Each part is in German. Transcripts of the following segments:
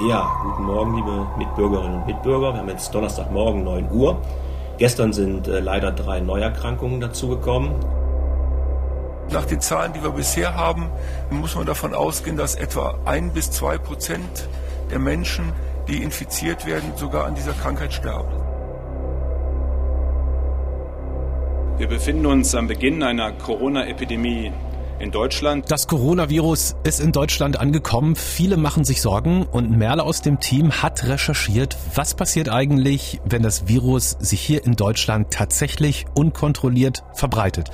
Ja, guten Morgen, liebe Mitbürgerinnen und Mitbürger. Wir haben jetzt Donnerstagmorgen 9 Uhr. Gestern sind äh, leider drei Neuerkrankungen dazugekommen. Nach den Zahlen, die wir bisher haben, muss man davon ausgehen, dass etwa ein bis zwei Prozent der Menschen, die infiziert werden, sogar an dieser Krankheit sterben. Wir befinden uns am Beginn einer Corona-Epidemie in Deutschland. Das Coronavirus ist in Deutschland angekommen. Viele machen sich Sorgen und Merle aus dem Team hat recherchiert, was passiert eigentlich, wenn das Virus sich hier in Deutschland tatsächlich unkontrolliert verbreitet.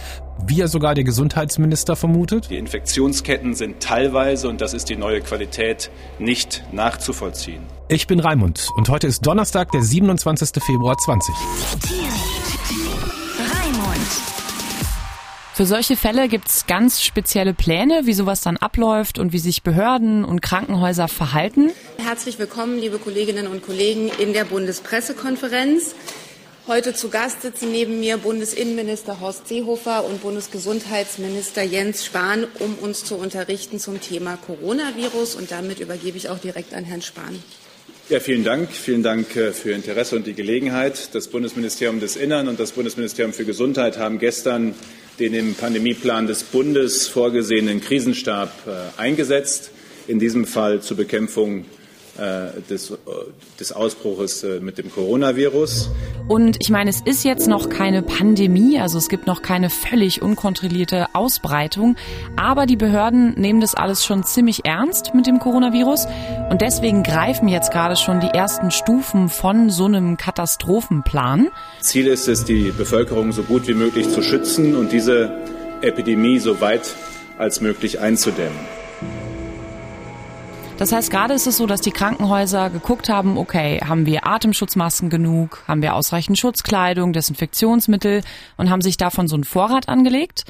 Wie ja sogar der Gesundheitsminister vermutet. Die Infektionsketten sind teilweise, und das ist die neue Qualität, nicht nachzuvollziehen. Ich bin Raimund und heute ist Donnerstag, der 27. Februar 20. Für solche Fälle gibt's ganz spezielle Pläne, wie sowas dann abläuft und wie sich Behörden und Krankenhäuser verhalten. Herzlich willkommen, liebe Kolleginnen und Kollegen, in der Bundespressekonferenz. Heute zu Gast sitzen neben mir Bundesinnenminister Horst Seehofer und Bundesgesundheitsminister Jens Spahn, um uns zu unterrichten zum Thema Coronavirus. Und damit übergebe ich auch direkt an Herrn Spahn. Ja, vielen Dank. Vielen Dank äh, für Ihr Interesse und die Gelegenheit. Das Bundesministerium des Innern und das Bundesministerium für Gesundheit haben gestern den im Pandemieplan des Bundes vorgesehenen Krisenstab äh, eingesetzt, in diesem Fall zur Bekämpfung des, äh, des Ausbruches mit dem Coronavirus. Und ich meine, es ist jetzt noch keine Pandemie, also es gibt noch keine völlig unkontrollierte Ausbreitung, aber die Behörden nehmen das alles schon ziemlich ernst mit dem Coronavirus und deswegen greifen jetzt gerade schon die ersten Stufen von so einem Katastrophenplan. Ziel ist es, die Bevölkerung so gut wie möglich zu schützen und diese Epidemie so weit als möglich einzudämmen. Das heißt, gerade ist es so, dass die Krankenhäuser geguckt haben, okay, haben wir Atemschutzmasken genug, haben wir ausreichend Schutzkleidung, Desinfektionsmittel und haben sich davon so einen Vorrat angelegt.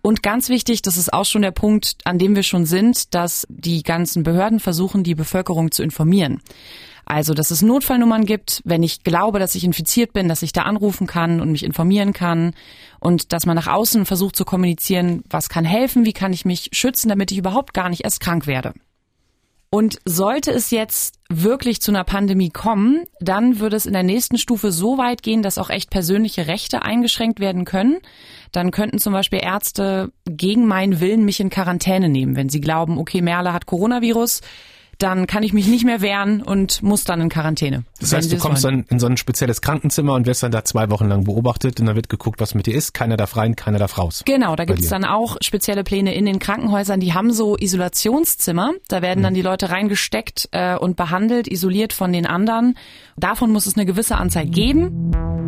Und ganz wichtig, das ist auch schon der Punkt, an dem wir schon sind, dass die ganzen Behörden versuchen, die Bevölkerung zu informieren. Also, dass es Notfallnummern gibt, wenn ich glaube, dass ich infiziert bin, dass ich da anrufen kann und mich informieren kann und dass man nach außen versucht zu kommunizieren, was kann helfen, wie kann ich mich schützen, damit ich überhaupt gar nicht erst krank werde. Und sollte es jetzt wirklich zu einer Pandemie kommen, dann würde es in der nächsten Stufe so weit gehen, dass auch echt persönliche Rechte eingeschränkt werden können. Dann könnten zum Beispiel Ärzte gegen meinen Willen mich in Quarantäne nehmen, wenn sie glauben, okay, Merle hat Coronavirus, dann kann ich mich nicht mehr wehren und muss dann in Quarantäne. Das heißt, du kommst wollen. dann in so ein spezielles Krankenzimmer und wirst dann da zwei Wochen lang beobachtet und dann wird geguckt, was mit dir ist. Keiner darf rein, keiner darf raus. Genau, da gibt es dann auch spezielle Pläne in den Krankenhäusern. Die haben so Isolationszimmer. Da werden dann hm. die Leute reingesteckt äh, und behandelt, isoliert von den anderen. Davon muss es eine gewisse Anzahl geben.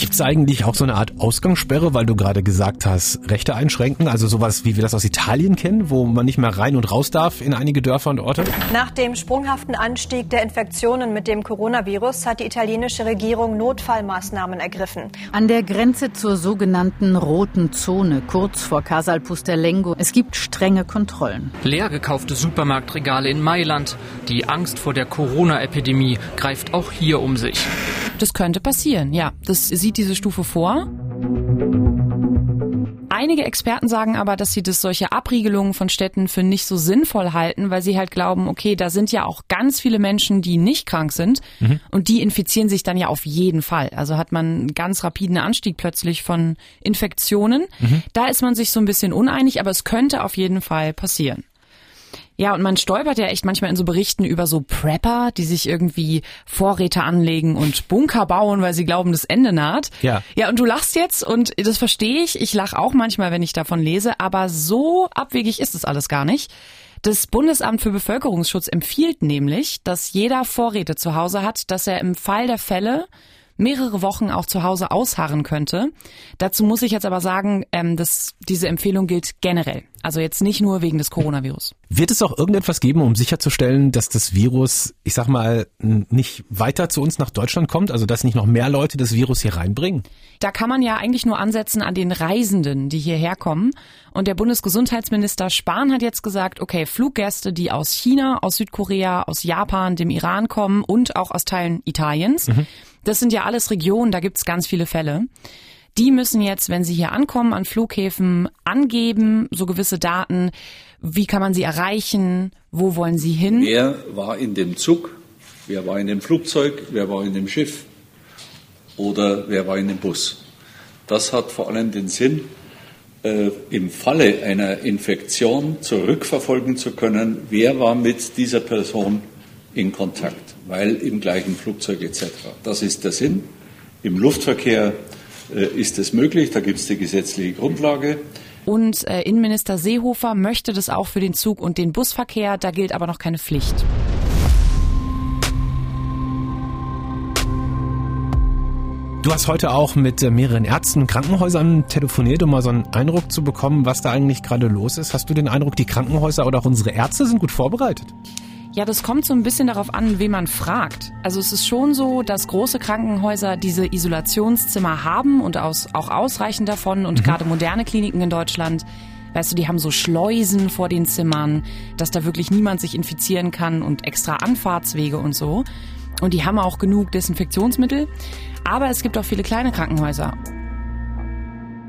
Gibt es eigentlich auch so eine Art Ausgangssperre, weil du gerade gesagt hast, Rechte einschränken? Also sowas, wie wir das aus Italien kennen, wo man nicht mehr rein und raus darf in einige Dörfer und Orte? Nach dem sprunghaften Anstieg der Infektionen mit dem Coronavirus hat die italienische Regierung Notfallmaßnahmen ergriffen. An der Grenze zur sogenannten roten Zone, kurz vor Casal Pusterlengo, es gibt strenge Kontrollen. Leer gekaufte Supermarktregale in Mailand. Die Angst vor der Corona-Epidemie greift auch hier um sich. Das könnte passieren, ja. Das sieht diese Stufe vor. Einige Experten sagen aber, dass sie das solche Abriegelungen von Städten für nicht so sinnvoll halten, weil sie halt glauben, okay, da sind ja auch ganz viele Menschen, die nicht krank sind mhm. und die infizieren sich dann ja auf jeden Fall. Also hat man einen ganz rapiden Anstieg plötzlich von Infektionen. Mhm. Da ist man sich so ein bisschen uneinig, aber es könnte auf jeden Fall passieren. Ja, und man stolpert ja echt manchmal in so Berichten über so Prepper, die sich irgendwie Vorräte anlegen und Bunker bauen, weil sie glauben, das Ende naht. Ja. Ja, und du lachst jetzt und das verstehe ich. Ich lache auch manchmal, wenn ich davon lese, aber so abwegig ist es alles gar nicht. Das Bundesamt für Bevölkerungsschutz empfiehlt nämlich, dass jeder Vorräte zu Hause hat, dass er im Fall der Fälle mehrere Wochen auch zu Hause ausharren könnte. Dazu muss ich jetzt aber sagen, ähm, dass diese Empfehlung gilt generell. Also jetzt nicht nur wegen des Coronavirus. Wird es auch irgendetwas geben, um sicherzustellen, dass das Virus, ich sag mal, nicht weiter zu uns nach Deutschland kommt? Also dass nicht noch mehr Leute das Virus hier reinbringen? Da kann man ja eigentlich nur ansetzen an den Reisenden, die hierher kommen. Und der Bundesgesundheitsminister Spahn hat jetzt gesagt, okay, Fluggäste, die aus China, aus Südkorea, aus Japan, dem Iran kommen und auch aus Teilen Italiens. Mhm. Das sind ja alles Regionen, da gibt's ganz viele Fälle. Die müssen jetzt, wenn sie hier ankommen, an Flughäfen angeben, so gewisse Daten. Wie kann man sie erreichen? Wo wollen sie hin? Wer war in dem Zug? Wer war in dem Flugzeug? Wer war in dem Schiff? Oder wer war in dem Bus? Das hat vor allem den Sinn, äh, im Falle einer Infektion zurückverfolgen zu können, wer war mit dieser Person in Kontakt, weil im gleichen Flugzeug etc. Das ist der Sinn. Im Luftverkehr ist es möglich, da gibt es die gesetzliche Grundlage. Und äh, Innenminister Seehofer möchte das auch für den Zug- und den Busverkehr, da gilt aber noch keine Pflicht. Du hast heute auch mit äh, mehreren Ärzten und Krankenhäusern telefoniert, um mal so einen Eindruck zu bekommen, was da eigentlich gerade los ist. Hast du den Eindruck, die Krankenhäuser oder auch unsere Ärzte sind gut vorbereitet? Ja, das kommt so ein bisschen darauf an, wen man fragt. Also es ist schon so, dass große Krankenhäuser diese Isolationszimmer haben und aus, auch ausreichend davon und mhm. gerade moderne Kliniken in Deutschland, weißt du, die haben so Schleusen vor den Zimmern, dass da wirklich niemand sich infizieren kann und extra Anfahrtswege und so. Und die haben auch genug Desinfektionsmittel. Aber es gibt auch viele kleine Krankenhäuser.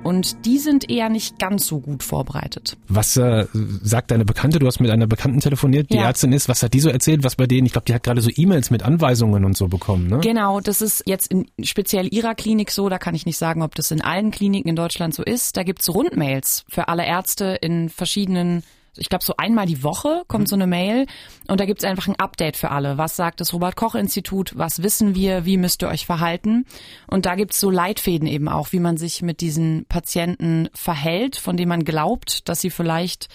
Und die sind eher nicht ganz so gut vorbereitet. Was äh, sagt deine Bekannte? Du hast mit einer Bekannten telefoniert, die ja. Ärztin ist. Was hat die so erzählt? Was bei denen? Ich glaube, die hat gerade so E-Mails mit Anweisungen und so bekommen, ne? Genau, das ist jetzt in speziell ihrer Klinik so. Da kann ich nicht sagen, ob das in allen Kliniken in Deutschland so ist. Da gibt's Rundmails für alle Ärzte in verschiedenen ich glaube, so einmal die Woche kommt mhm. so eine Mail und da gibt es einfach ein Update für alle. Was sagt das Robert-Koch-Institut? Was wissen wir? Wie müsst ihr euch verhalten? Und da gibt es so Leitfäden eben auch, wie man sich mit diesen Patienten verhält, von denen man glaubt, dass sie vielleicht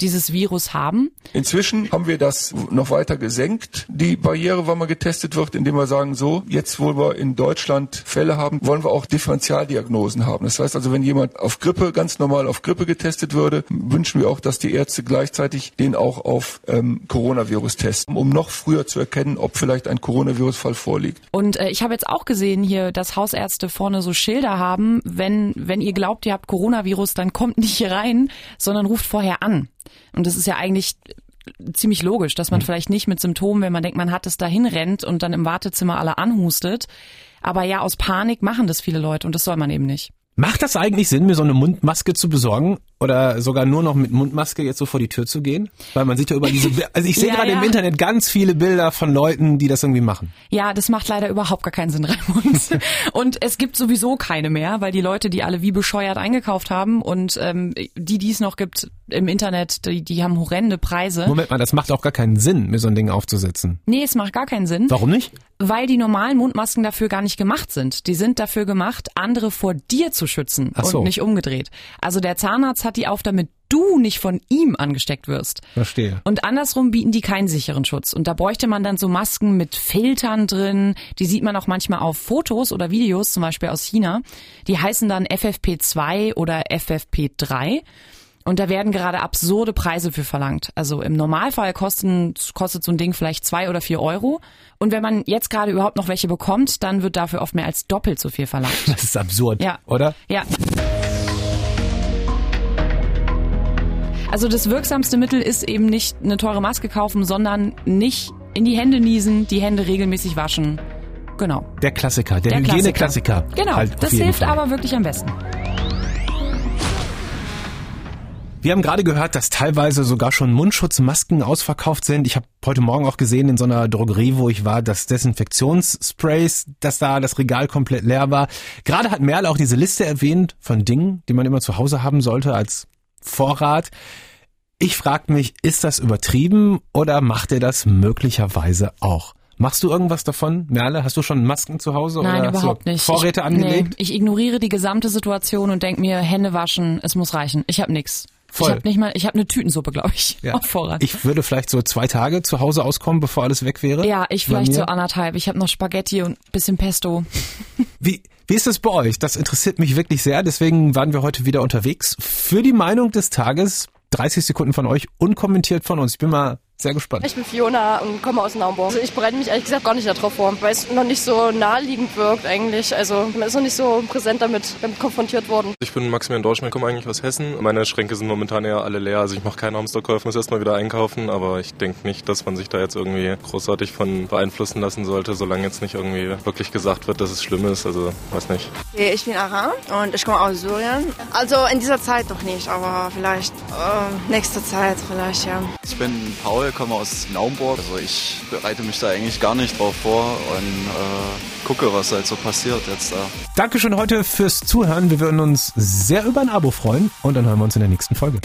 dieses Virus haben. Inzwischen haben wir das noch weiter gesenkt, die Barriere, wann man getestet wird, indem wir sagen, so, jetzt wo wir in Deutschland Fälle haben, wollen wir auch Differentialdiagnosen haben. Das heißt also, wenn jemand auf Grippe, ganz normal auf Grippe getestet würde, wünschen wir auch, dass die Ärzte gleichzeitig den auch auf ähm, Coronavirus testen, um noch früher zu erkennen, ob vielleicht ein Coronavirus-Fall vorliegt. Und äh, ich habe jetzt auch gesehen hier, dass Hausärzte vorne so Schilder haben, wenn, wenn ihr glaubt, ihr habt Coronavirus, dann kommt nicht hier rein, sondern ruft vorher an. Und das ist ja eigentlich ziemlich logisch, dass man mhm. vielleicht nicht mit Symptomen, wenn man denkt, man hat es dahin rennt und dann im Wartezimmer alle anhustet. Aber ja, aus Panik machen das viele Leute und das soll man eben nicht. Macht das eigentlich Sinn, mir so eine Mundmaske zu besorgen oder sogar nur noch mit Mundmaske jetzt so vor die Tür zu gehen? Weil man sieht ja über diese, also ich sehe ja, gerade ja. im Internet ganz viele Bilder von Leuten, die das irgendwie machen. Ja, das macht leider überhaupt gar keinen Sinn, Raimund. und es gibt sowieso keine mehr, weil die Leute, die alle wie bescheuert eingekauft haben und ähm, die, die es noch gibt im Internet, die, die haben horrende Preise. Moment mal, das macht auch gar keinen Sinn, mir so ein Ding aufzusetzen. Nee, es macht gar keinen Sinn. Warum nicht? Weil die normalen Mundmasken dafür gar nicht gemacht sind. Die sind dafür gemacht, andere vor dir zu schützen Ach so. und nicht umgedreht. Also der Zahnarzt hat die auf, damit du nicht von ihm angesteckt wirst. Verstehe. Und andersrum bieten die keinen sicheren Schutz. Und da bräuchte man dann so Masken mit Filtern drin. Die sieht man auch manchmal auf Fotos oder Videos, zum Beispiel aus China. Die heißen dann FFP2 oder FFP3. Und da werden gerade absurde Preise für verlangt. Also im Normalfall kosten, kostet so ein Ding vielleicht zwei oder vier Euro. Und wenn man jetzt gerade überhaupt noch welche bekommt, dann wird dafür oft mehr als doppelt so viel verlangt. Das ist absurd, ja. oder? Ja. Also das wirksamste Mittel ist eben nicht eine teure Maske kaufen, sondern nicht in die Hände niesen, die Hände regelmäßig waschen. Genau. Der Klassiker, der, der Hygieneklassiker. Genau, halt das hilft Fall. aber wirklich am besten. Wir haben gerade gehört, dass teilweise sogar schon Mundschutzmasken ausverkauft sind. Ich habe heute Morgen auch gesehen in so einer Drogerie, wo ich war, dass Desinfektionssprays, dass da das Regal komplett leer war. Gerade hat Merle auch diese Liste erwähnt von Dingen, die man immer zu Hause haben sollte als Vorrat. Ich frage mich, ist das übertrieben oder macht er das möglicherweise auch? Machst du irgendwas davon, Merle? Hast du schon Masken zu Hause Nein, oder überhaupt nicht. Vorräte ich, angelegt? Nee, ich ignoriere die gesamte Situation und denk mir, Hände waschen, es muss reichen. Ich habe nix. Voll. Ich habe nicht mal, ich habe eine Tütensuppe, glaube ich, ja. auf Vorrat. Ich würde vielleicht so zwei Tage zu Hause auskommen, bevor alles weg wäre. Ja, ich vielleicht so anderthalb. Ich habe noch Spaghetti und bisschen Pesto. Wie wie ist es bei euch? Das interessiert mich wirklich sehr. Deswegen waren wir heute wieder unterwegs für die Meinung des Tages. 30 Sekunden von euch, unkommentiert von uns. Ich bin mal sehr gespannt. Ich bin Fiona und komme aus Naumburg. Also ich bereite mich ehrlich gesagt gar nicht darauf vor, weil es noch nicht so naheliegend wirkt eigentlich. Also man ist noch nicht so präsent damit, damit konfrontiert worden. Ich bin Maximilian Dorschmann, komme eigentlich aus Hessen. Meine Schränke sind momentan eher alle leer. Also ich mache keine Hamsterkäufe, muss erstmal wieder einkaufen. Aber ich denke nicht, dass man sich da jetzt irgendwie großartig von beeinflussen lassen sollte, solange jetzt nicht irgendwie wirklich gesagt wird, dass es schlimm ist. Also weiß nicht. Ich bin Aram und ich komme aus Syrien. Also in dieser Zeit noch nicht, aber vielleicht äh, nächste Zeit vielleicht, ja. Ich bin Paul, komme aus Naumburg. Also ich bereite mich da eigentlich gar nicht drauf vor und äh, gucke, was halt so passiert jetzt da. Dankeschön heute fürs Zuhören. Wir würden uns sehr über ein Abo freuen und dann hören wir uns in der nächsten Folge.